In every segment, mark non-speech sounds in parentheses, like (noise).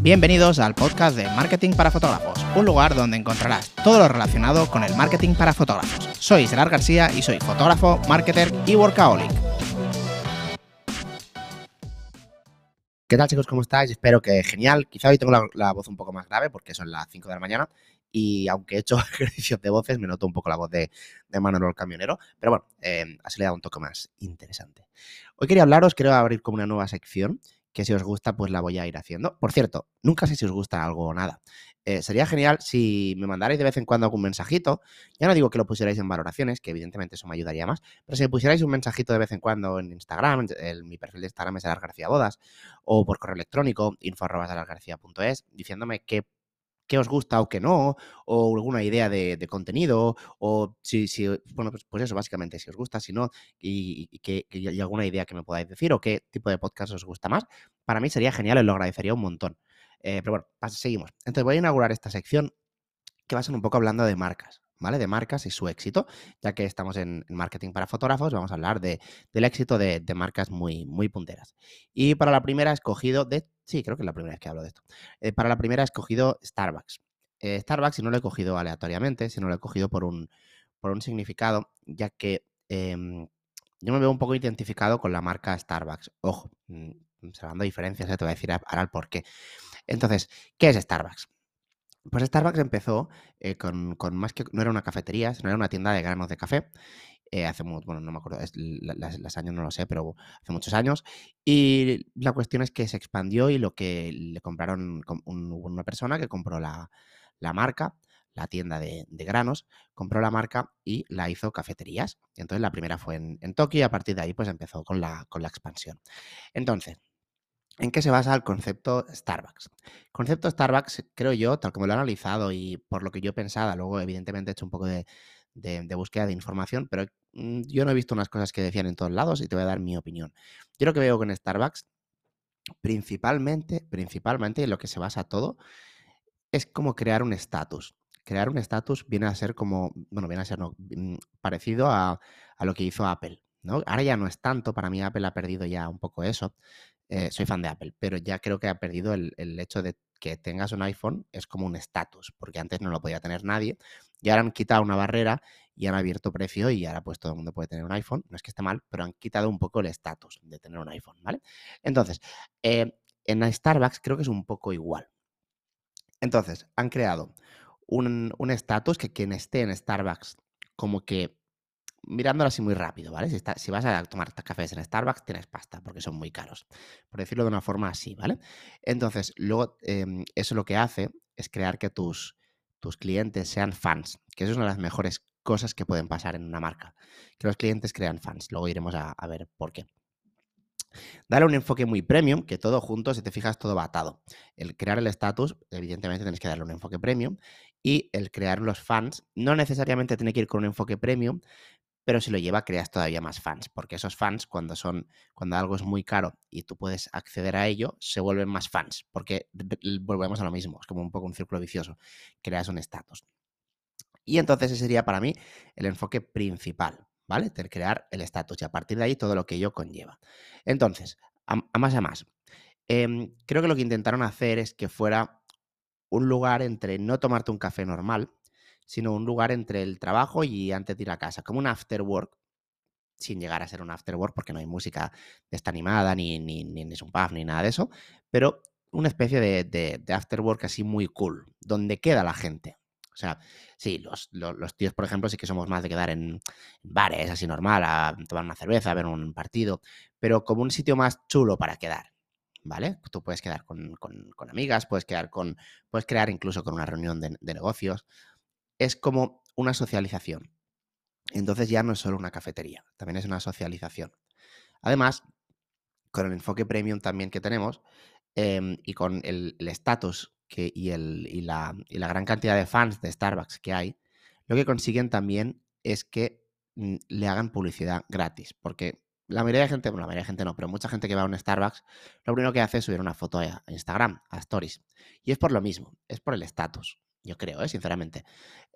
Bienvenidos al podcast de Marketing para Fotógrafos, un lugar donde encontrarás todo lo relacionado con el marketing para fotógrafos. Soy Gerard García y soy fotógrafo, marketer y workaholic. ¿Qué tal chicos? ¿Cómo estáis? Espero que genial. Quizá hoy tengo la, voz un poco más grave porque son las 5 de la mañana y aunque he hecho (laughs) ejercicios de voces me noto un poco la voz de, de Manuel el camionero, pero bueno, así le da un toque más interesante. Hoy quería hablaros, quiero abrir como una nueva sección que si os gusta, pues la voy a ir haciendo. Por cierto, nunca sé si os gusta algo o nada. Eh, sería genial si me mandarais de vez en cuando algún mensajito. Ya no digo que lo pusierais en valoraciones, que evidentemente eso me ayudaría más, pero si me pusierais un mensajito de vez en cuando en Instagram, mi perfil de Instagram es García Bodas, o por correo electrónico, info.garcía.es, diciéndome qué qué os gusta o qué no, o alguna idea de, contenido, o si, si bueno, pues, pues, eso, básicamente, si os gusta, si no, y, que, hay alguna idea que me podáis decir, o qué tipo de podcast os gusta más, para mí sería genial y lo agradecería un montón. Eh, pero bueno, seguimos. Entonces voy a inaugurar esta sección que va a ser un poco hablando de marcas. ¿Vale? De marcas y su éxito, ya que estamos en, marketing para fotógrafos, vamos a hablar de, del éxito de, marcas muy, muy punteras. Y para la primera he escogido, de, sí, creo que es la primera vez que hablo de esto, eh, para la primera he escogido Starbucks. Eh, Starbucks, si no lo he cogido aleatoriamente, si no lo he cogido por un, por un significado, ya que em, yo me veo un poco identificado con la marca Starbucks. Ojo, mm, hablando de diferencias, eh, te voy a decir ahora el por qué. Entonces, ¿qué es Starbucks? Pues Starbucks empezó eh, con, más que no era una cafetería, sino era una tienda de granos de café. Eh, hace, bueno, no me acuerdo, los años no lo sé, pero hace muchos años. Y la cuestión es que se expandió y lo que le compraron, una persona que compró la, marca, la tienda de, granos, compró la marca y la hizo cafeterías. Entonces la primera fue en, en Tokio y a partir de ahí pues empezó con la, con la expansión. Entonces, ¿En qué se basa el concepto Starbucks? El concepto Starbucks, creo yo, tal como lo he analizado y por lo que yo pensaba, luego evidentemente he hecho un poco de, búsqueda de información, pero mm, yo no he visto unas cosas que decían en todos lados y te voy a dar mi opinión. Yo lo que veo con Starbucks, principalmente, principalmente en lo que se basa todo, es como crear un estatus. Crear un estatus viene a ser como, bueno, viene a ser mm, parecido a, a lo que hizo Apple. ¿no? Ahora ya no es tanto, para mí Apple ha perdido ya un poco eso, eh, soy fan de Apple, pero ya creo que ha perdido el, hecho de que tengas un iPhone es como un estatus, porque antes no lo podía tener nadie, y ahora han quitado una barrera y han abierto precio y ahora pues todo el mundo puede tener un iPhone, no es que esté mal, pero han quitado un poco el estatus de tener un iPhone, ¿vale? Entonces, eh, en Starbucks creo que es un poco igual. Entonces, han creado un estatus que quien esté en Starbucks como que mirándolo así muy rápido, ¿vale? Si, vas a tomar cafés en Starbucks, tienes pasta, porque son muy caros, por decirlo de una forma así, ¿vale? Entonces, luego em, eso lo que hace es crear que tus, tus clientes sean fans, que eso es una de las mejores cosas que pueden pasar en una marca, que los clientes crean fans. Luego iremos a, ver por qué. Dale un enfoque muy premium, que todo junto, si te fijas, todo va atado. El crear el estatus, evidentemente tienes que darle un enfoque premium. Y el crear los fans, no necesariamente tiene que ir con un enfoque premium, pero si lo lleva creas todavía más fans, porque esos fans cuando son cuando algo es muy caro y tú puedes acceder a ello, se vuelven más fans, porque volvemos a lo mismo, es como un poco un círculo vicioso, creas un estatus. Y entonces ese sería para mí el enfoque principal, ¿vale? De crear el estatus y a partir de ahí todo lo que ello conlleva. Entonces, a, más a más, em, creo que lo que intentaron hacer es que fuera un lugar entre no tomarte un café normal, sino un lugar entre el trabajo y antes de ir a casa, como un after work, sin llegar a ser un after work porque no hay música de esta animada, ni, ni, ni, es un pub, ni nada de eso, pero una especie de, de, after work así muy cool, donde queda la gente. O sea, sí, los, los, tíos, por ejemplo, sí que somos más de quedar en bares, así normal, a tomar una cerveza, a ver un partido, pero como un sitio más chulo para quedar. ¿Vale? Tú puedes quedar con, con, con amigas, puedes quedar con. Puedes crear incluso con una reunión de, de negocios es como una socialización. Entonces ya no es solo una cafetería, también es una socialización. Además, con el enfoque premium también que tenemos em, y con el estatus y, y, la, y, la, gran cantidad de fans de Starbucks que hay, lo que consiguen también es que mm, le hagan publicidad gratis. Porque la mayoría de gente, bueno, la mayoría de gente no, pero mucha gente que va a un Starbucks, lo primero que hace es subir una foto a Instagram, a Stories. Y es por lo mismo, es por el estatus yo creo, ¿eh? sinceramente.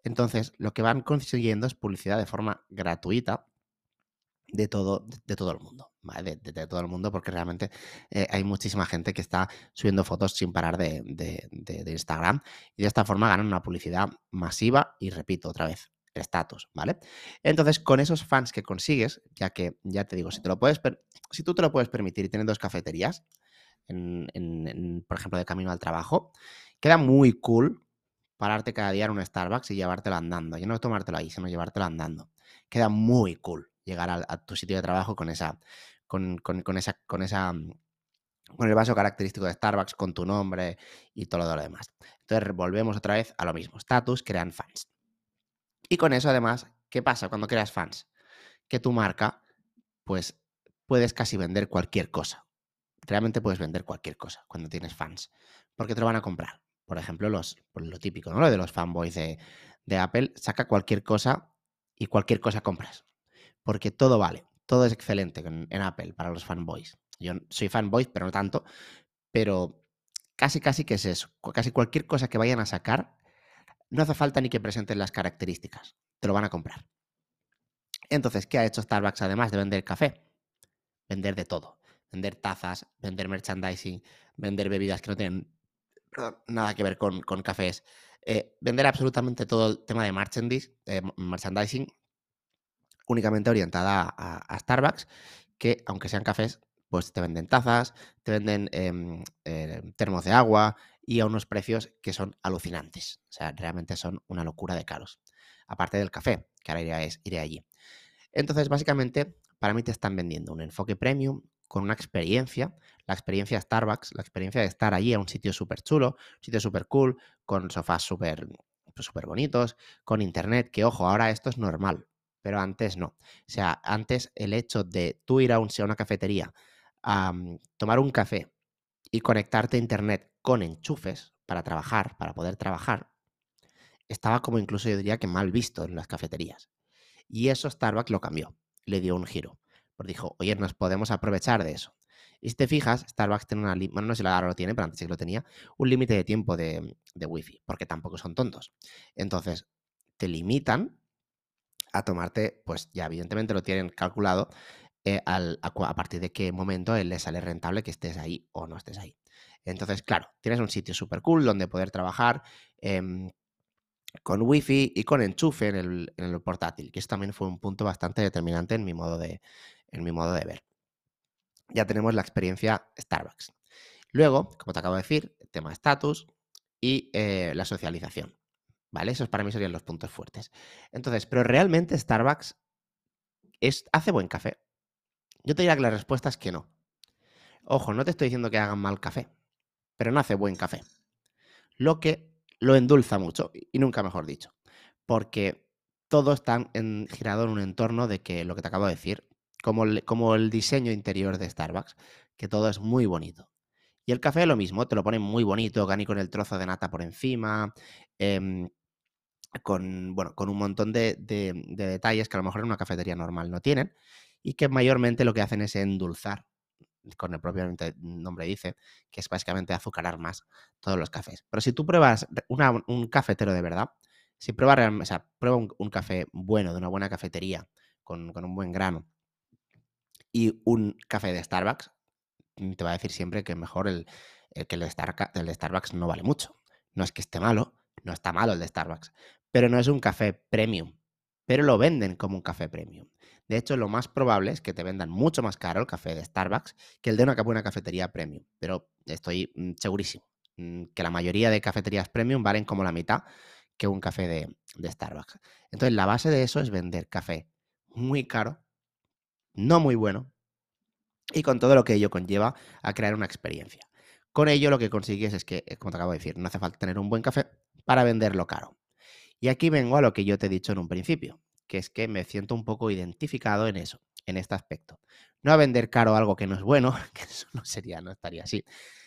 Entonces, lo que van consiguiendo es publicidad de forma gratuita de todo, de todo el mundo. de, todo el mundo, porque realmente eh, hay muchísima gente que está subiendo fotos sin parar de, de, Instagram y de esta forma ganan una publicidad masiva y repito otra vez, estatus, ¿vale? Entonces, con esos fans que consigues, ya que, ya te digo, si, te lo puedes si tú te lo puedes permitir y tienes dos cafeterías, en, por ejemplo, de camino al trabajo, queda muy cool pararte cada día en un Starbucks y llevártelo andando. Y no tomártelo ahí, sino llevártelo andando. Queda muy cool llegar a, tu sitio de trabajo con esa, con, esa, con esa, mm, con el vaso característico de Starbucks, con tu nombre y todo lo demás. Entonces volvemos otra vez a lo mismo. Status crean fans. Y con eso, además, ¿qué pasa cuando creas fans? Que tu marca, pues, puedes casi vender cualquier cosa. Realmente puedes vender cualquier cosa cuando tienes fans, porque te lo van a comprar. Por ejemplo, los, pues, lo típico, ¿no? Lo de los fanboys de, Apple, saca cualquier cosa y cualquier cosa compras. Porque todo vale, todo es excelente en, en Apple para los fanboys. Yo soy fanboy, pero no tanto. Pero casi, casi que es eso. Casi cualquier cosa que vayan a sacar no hace falta ni que presenten las características, te lo van a comprar. Entonces, ¿qué ha hecho Starbucks además de vender café? Vender de todo. Vender tazas, vender merchandising, vender bebidas que no tienen nada que ver con, cafés. Eh, vender absolutamente todo el tema de eh, merchandising únicamente orientada a, Starbucks, que aunque sean cafés, pues te venden tazas, te venden em, eh, termos de agua, y a unos precios que son alucinantes. O sea, realmente son una locura de caros. Aparte del café, que ahora iré, iré allí. Entonces, básicamente, para mí te están vendiendo un enfoque premium con una experiencia, la experiencia Starbucks, la experiencia de estar allí a un sitio súper chulo, un sitio súper cool, con sofás súper pues, super bonitos, con internet, que ojo, ahora esto es normal, pero antes no. O sea, antes el hecho de tú ir a, un, a una cafetería a tomar un café y conectarte a internet con enchufes para trabajar, para poder trabajar, estaba como incluso yo diría que mal visto en las cafeterías. Y eso Starbucks lo cambió, le dio un giro. Porque dijo, oye, nos podemos aprovechar de eso. Y si te fijas, Starbucks tiene una, bueno, no sé si lo tiene, pero antes sí que lo tenía, un límite de tiempo de, de Wi-Fi, porque tampoco son tontos. Entonces, te limitan a tomarte, pues ya evidentemente lo tienen calculado, eh, a, partir de qué momento le sale rentable que estés ahí o no estés ahí. Entonces, claro, tienes un sitio súper cool donde poder trabajar em, con wifi y con enchufe en el, portátil, que eso también fue un punto bastante determinante en mi modo de, en mi modo de ver. Ya tenemos la experiencia Starbucks. Luego, como te acabo de decir, el tema estatus y eh, la socialización. ¿Vale? Esos para mí serían los puntos fuertes. Entonces, pero realmente Starbucks es, hace buen café. Yo te diría que la respuesta es que no. Ojo, no te estoy diciendo que hagan mal café pero no hace buen café. Lo que lo endulza mucho, y nunca mejor dicho, porque todo está girado en un entorno de que lo que te acabo de decir, como el, como el diseño interior de Starbucks, que todo es muy bonito. Y el café lo mismo, te lo ponen muy bonito, Gani con el trozo de nata por encima, em, con, bueno, con un montón de, de, detalles que a lo mejor en una cafetería normal no tienen, y que mayormente lo que hacen es endulzar con el propio nombre dice, que es básicamente azucarar más todos los cafés. Pero si tú pruebas un cafetero de verdad, si pruebas, o prueba un, café bueno, de una buena cafetería, con, un buen grano, y un café de Starbucks, mm, te va a decir siempre que mejor el, que el, el de Starbucks no vale mucho. No es que esté malo, no está malo el de Starbucks, pero no es un café premium, pero lo venden como un café premium. De hecho, lo más probable es que te vendan mucho más caro el café de Starbucks que el de una buena cafetería premium. Pero estoy mm, segurísimo mm, que la mayoría de cafeterías premium valen como la mitad que un café de, Starbucks. Entonces, la base de eso es vender café muy caro, no muy bueno, y con todo lo que ello conlleva a crear una experiencia. Con ello lo que consigues es que, eh, como te acabo de decir, no hace falta tener un buen café para venderlo caro. Y aquí vengo a lo que yo te he dicho en un principio que es que me siento un poco identificado en eso, en este aspecto. No a vender caro algo que no es bueno, (laughs) que eso no sería, no estaría así,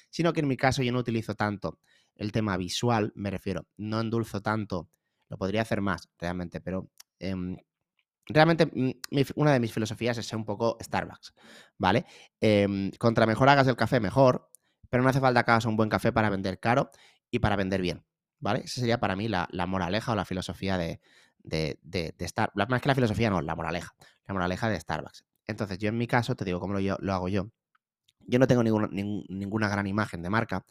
sino que en mi caso yo no utilizo tanto el tema visual, me refiero, no endulzo tanto, lo podría hacer más realmente, pero em, realmente mm, una de mis filosofías es ser un poco Starbucks, ¿vale? Em, contra mejor hagas el café, mejor, pero no hace falta que hagas un buen café para vender caro y para vender bien, ¿vale? Esa sería para mí la moraleja o la filosofía de, de, de, Más que la filosofía, no, la moraleja. La moraleja de Starbucks. Entonces, yo en mi caso, te digo cómo lo, lo hago yo. Yo no tengo ninguna gran imagen de marca,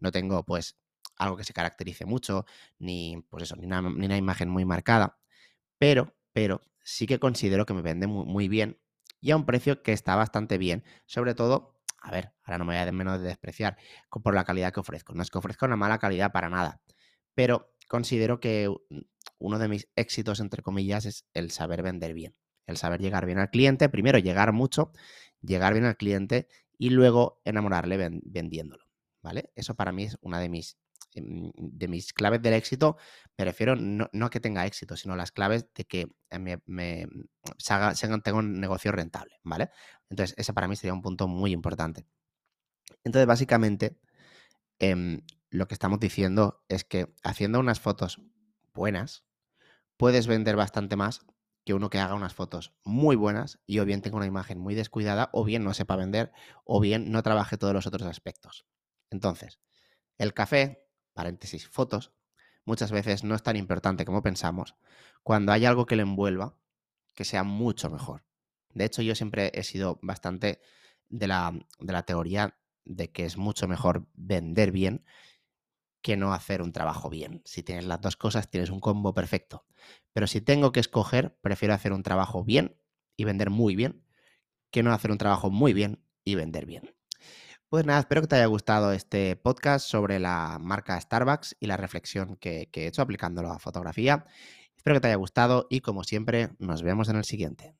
no tengo pues algo que se caracterice mucho, ni pues eso, ni una, imagen muy marcada, pero, pero sí que considero que me vende muy, bien y a un precio que está bastante bien, sobre todo, a ver, ahora no me voy a menos de despreciar por la calidad que ofrezco, no es que ofrezca una mala calidad para nada, pero considero que uno de mis éxitos, entre comillas, es el saber vender bien, el saber llegar bien al cliente, primero llegar mucho, llegar bien al cliente y luego enamorarle vendiéndolo, ¿vale? Eso para mí es una de mis, de mis claves del éxito. Me refiero no, a que tenga éxito, sino las claves de que me, me tenga un negocio rentable, ¿vale? Entonces, ese para mí sería un punto muy importante. Entonces, básicamente, em, lo que estamos diciendo es que haciendo unas fotos buenas, puedes vender bastante más que uno que haga unas fotos muy buenas y o bien tenga una imagen muy descuidada o bien no sepa vender o bien no trabaje todos los otros aspectos. Entonces, el café, paréntesis, fotos, muchas veces no es tan importante como pensamos cuando hay algo que le envuelva que sea mucho mejor. De hecho, yo siempre he sido bastante de la, de la teoría de que es mucho mejor vender bien que no hacer un trabajo bien. Si tienes las dos cosas, tienes un combo perfecto. Pero si tengo que escoger, prefiero hacer un trabajo bien y vender muy bien, que no hacer un trabajo muy bien y vender bien. Pues nada, espero que te haya gustado este podcast sobre la marca Starbucks y la reflexión que, he hecho aplicándolo a fotografía. Espero que te haya gustado y como siempre, nos vemos en el siguiente.